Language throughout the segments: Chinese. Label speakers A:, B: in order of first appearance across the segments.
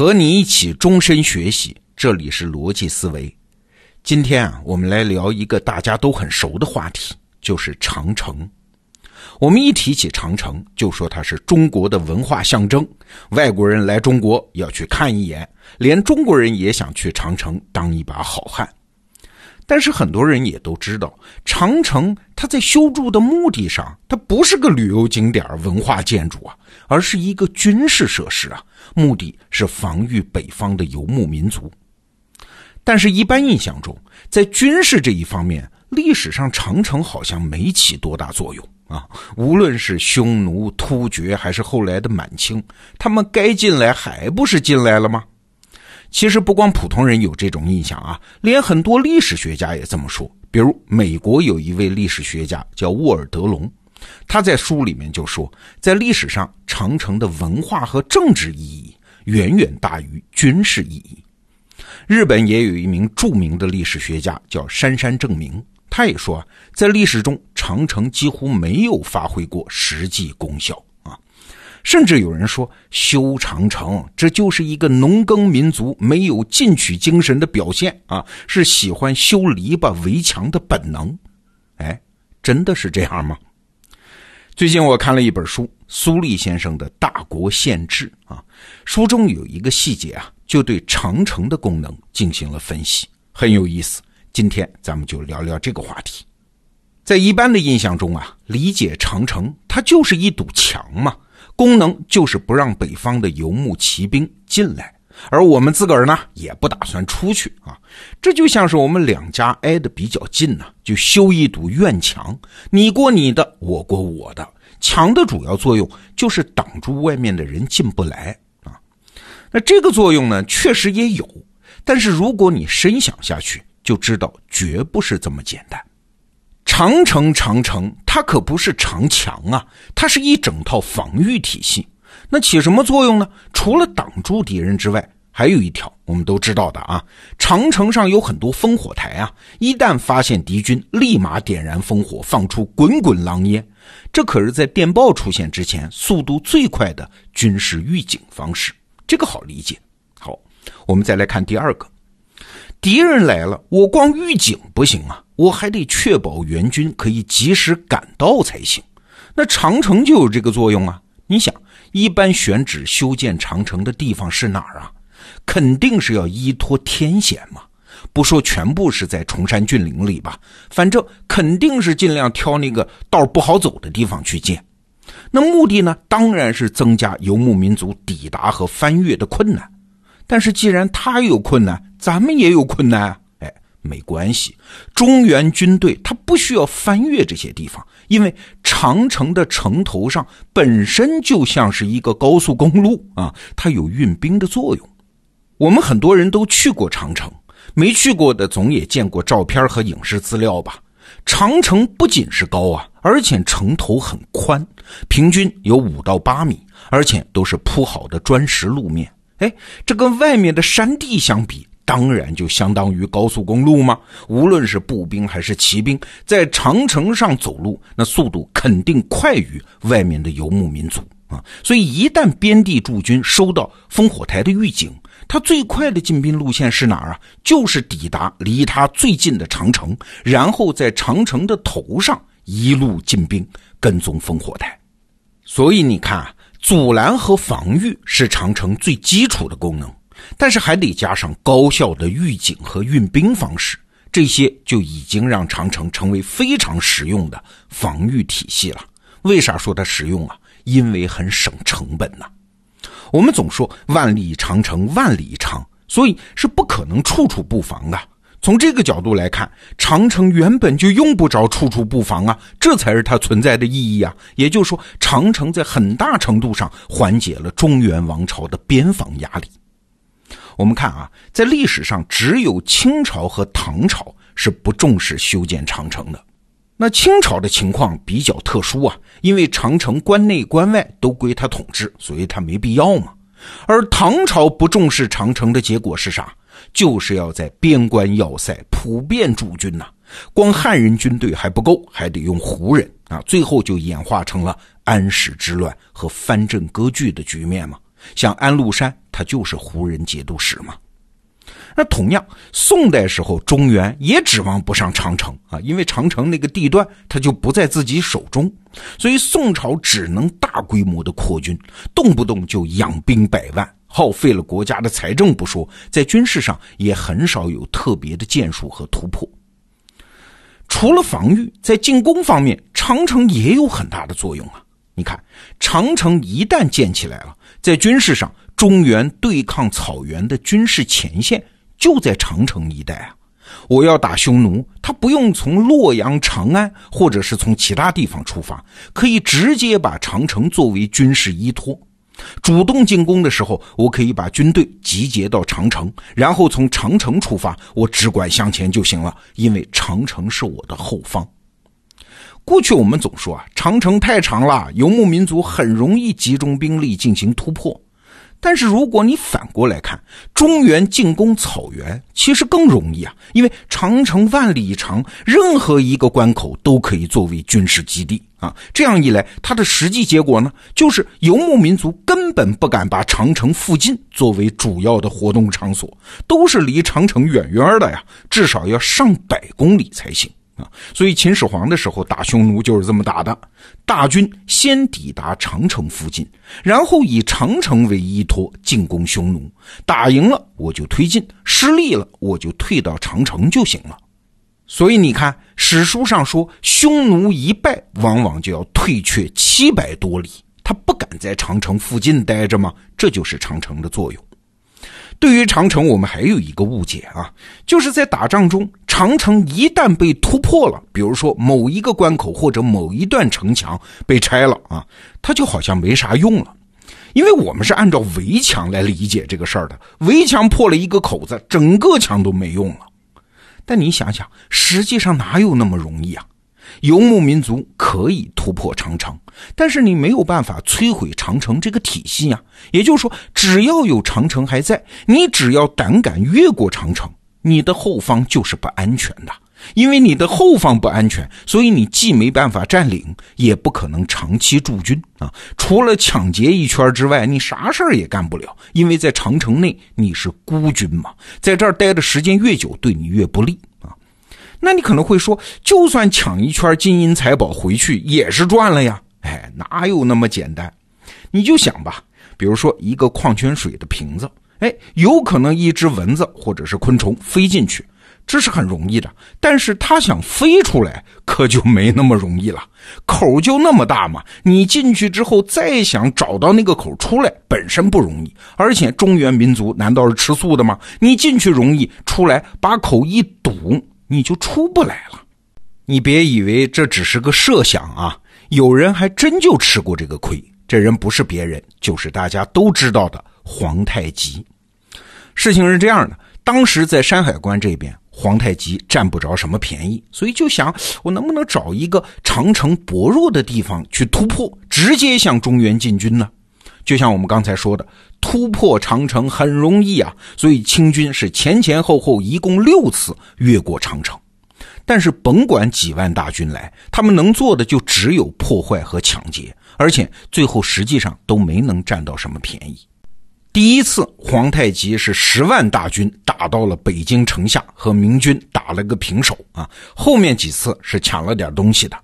A: 和你一起终身学习，这里是逻辑思维。今天啊，我们来聊一个大家都很熟的话题，就是长城。我们一提起长城，就说它是中国的文化象征，外国人来中国要去看一眼，连中国人也想去长城当一把好汉。但是很多人也都知道，长城它在修筑的目的上，它不是个旅游景点、文化建筑啊，而是一个军事设施啊，目的是防御北方的游牧民族。但是，一般印象中，在军事这一方面，历史上长城好像没起多大作用啊。无论是匈奴、突厥，还是后来的满清，他们该进来还不是进来了吗？其实不光普通人有这种印象啊，连很多历史学家也这么说。比如美国有一位历史学家叫沃尔德隆，他在书里面就说，在历史上长城的文化和政治意义远远大于军事意义。日本也有一名著名的历史学家叫杉山正明，他也说，在历史中长城几乎没有发挥过实际功效。甚至有人说，修长城这就是一个农耕民族没有进取精神的表现啊，是喜欢修篱笆围墙的本能。哎，真的是这样吗？最近我看了一本书，苏立先生的《大国宪制》啊，书中有一个细节啊，就对长城的功能进行了分析，很有意思。今天咱们就聊聊这个话题。在一般的印象中啊，理解长城，它就是一堵墙嘛。功能就是不让北方的游牧骑兵进来，而我们自个儿呢也不打算出去啊。这就像是我们两家挨得比较近呢，就修一堵院墙，你过你的，我过我的。墙的主要作用就是挡住外面的人进不来啊。那这个作用呢，确实也有，但是如果你深想下去，就知道绝不是这么简单。长城，长城，它可不是长墙啊，它是一整套防御体系。那起什么作用呢？除了挡住敌人之外，还有一条我们都知道的啊，长城上有很多烽火台啊，一旦发现敌军，立马点燃烽火，放出滚滚狼烟。这可是在电报出现之前速度最快的军事预警方式，这个好理解。好，我们再来看第二个。敌人来了，我光预警不行啊，我还得确保援军可以及时赶到才行。那长城就有这个作用啊。你想，一般选址修建长城的地方是哪儿啊？肯定是要依托天险嘛。不说全部是在崇山峻岭里吧，反正肯定是尽量挑那个道不好走的地方去建。那目的呢，当然是增加游牧民族抵达和翻越的困难。但是既然他有困难，咱们也有困难啊！没关系，中原军队他不需要翻越这些地方，因为长城的城头上本身就像是一个高速公路啊，它有运兵的作用。我们很多人都去过长城，没去过的总也见过照片和影视资料吧？长城不仅是高啊，而且城头很宽，平均有五到八米，而且都是铺好的砖石路面。哎，这跟外面的山地相比，当然就相当于高速公路吗？无论是步兵还是骑兵，在长城上走路，那速度肯定快于外面的游牧民族啊！所以，一旦边地驻军收到烽火台的预警，他最快的进兵路线是哪儿啊？就是抵达离他最近的长城，然后在长城的头上一路进兵，跟踪烽火台。所以你看。阻拦和防御是长城最基础的功能，但是还得加上高效的预警和运兵方式，这些就已经让长城成为非常实用的防御体系了。为啥说它实用啊？因为很省成本呐。我们总说万里长城万里长，所以是不可能处处布防的。从这个角度来看，长城原本就用不着处处布防啊，这才是它存在的意义啊。也就是说，长城在很大程度上缓解了中原王朝的边防压力。我们看啊，在历史上只有清朝和唐朝是不重视修建长城的。那清朝的情况比较特殊啊，因为长城关内关外都归他统治，所以他没必要嘛。而唐朝不重视长城的结果是啥？就是要在边关要塞普遍驻军呐，光汉人军队还不够，还得用胡人啊，最后就演化成了安史之乱和藩镇割据的局面嘛。像安禄山，它就是胡人节度使嘛。那同样，宋代时候中原也指望不上长城啊，因为长城那个地段它就不在自己手中，所以宋朝只能大规模的扩军，动不动就养兵百万，耗费了国家的财政不说，在军事上也很少有特别的建树和突破。除了防御，在进攻方面，长城也有很大的作用啊。你看，长城一旦建起来了，在军事上，中原对抗草原的军事前线。就在长城一带啊！我要打匈奴，他不用从洛阳、长安，或者是从其他地方出发，可以直接把长城作为军事依托。主动进攻的时候，我可以把军队集结到长城，然后从长城出发，我只管向前就行了，因为长城是我的后方。过去我们总说啊，长城太长了，游牧民族很容易集中兵力进行突破。但是如果你反过来看，中原进攻草原其实更容易啊，因为长城万里长，任何一个关口都可以作为军事基地啊。这样一来，它的实际结果呢，就是游牧民族根本不敢把长城附近作为主要的活动场所，都是离长城远远的呀，至少要上百公里才行。所以秦始皇的时候打匈奴就是这么打的，大军先抵达长城附近，然后以长城为依托进攻匈奴，打赢了我就推进，失利了我就退到长城就行了。所以你看史书上说，匈奴一败，往往就要退却七百多里，他不敢在长城附近待着吗？这就是长城的作用。对于长城，我们还有一个误解啊，就是在打仗中，长城一旦被突破了，比如说某一个关口或者某一段城墙被拆了啊，它就好像没啥用了，因为我们是按照围墙来理解这个事儿的，围墙破了一个口子，整个墙都没用了。但你想想，实际上哪有那么容易啊？游牧民族可以突破长城，但是你没有办法摧毁长城这个体系呀。也就是说，只要有长城还在，你只要胆敢越过长城，你的后方就是不安全的。因为你的后方不安全，所以你既没办法占领，也不可能长期驻军啊。除了抢劫一圈之外，你啥事儿也干不了。因为在长城内你是孤军嘛，在这儿待的时间越久，对你越不利。那你可能会说，就算抢一圈金银财宝回去，也是赚了呀？哎，哪有那么简单？你就想吧，比如说一个矿泉水的瓶子，哎，有可能一只蚊子或者是昆虫飞进去，这是很容易的。但是它想飞出来，可就没那么容易了。口就那么大嘛，你进去之后再想找到那个口出来，本身不容易。而且中原民族难道是吃素的吗？你进去容易，出来把口一堵。你就出不来了，你别以为这只是个设想啊！有人还真就吃过这个亏。这人不是别人，就是大家都知道的皇太极。事情是这样的，当时在山海关这边，皇太极占不着什么便宜，所以就想我能不能找一个长城薄弱的地方去突破，直接向中原进军呢？就像我们刚才说的，突破长城很容易啊，所以清军是前前后后一共六次越过长城。但是甭管几万大军来，他们能做的就只有破坏和抢劫，而且最后实际上都没能占到什么便宜。第一次皇太极是十万大军打到了北京城下，和明军打了个平手啊。后面几次是抢了点东西的。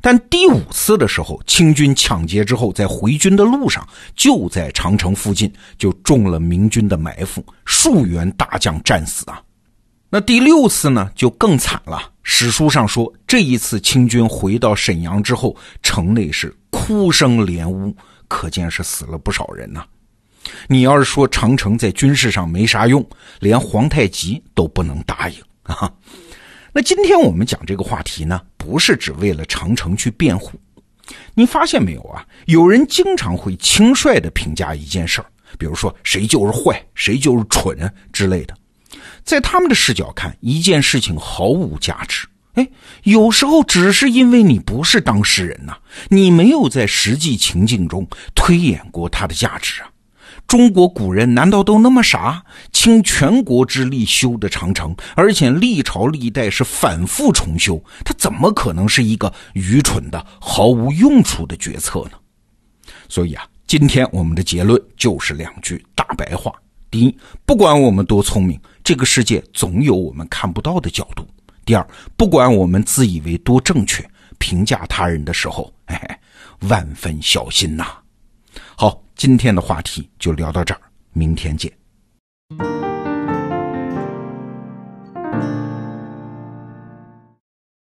A: 但第五次的时候，清军抢劫之后，在回军的路上，就在长城附近就中了明军的埋伏，数员大将战死啊。那第六次呢，就更惨了。史书上说，这一次清军回到沈阳之后，城内是哭声连屋，可见是死了不少人呐。你要是说长城在军事上没啥用，连皇太极都不能答应啊。那今天我们讲这个话题呢，不是只为了长城去辩护。你发现没有啊？有人经常会轻率地评价一件事儿，比如说谁就是坏，谁就是蠢之类的。在他们的视角看，一件事情毫无价值。哎，有时候只是因为你不是当事人呐，你没有在实际情境中推演过它的价值啊。中国古人难道都那么傻？倾全国之力修的长城，而且历朝历代是反复重修，它怎么可能是一个愚蠢的、毫无用处的决策呢？所以啊，今天我们的结论就是两句大白话：第一，不管我们多聪明，这个世界总有我们看不到的角度；第二，不管我们自以为多正确，评价他人的时候，嘿嘿，万分小心呐。好，今天的话题就聊到这儿，明天见。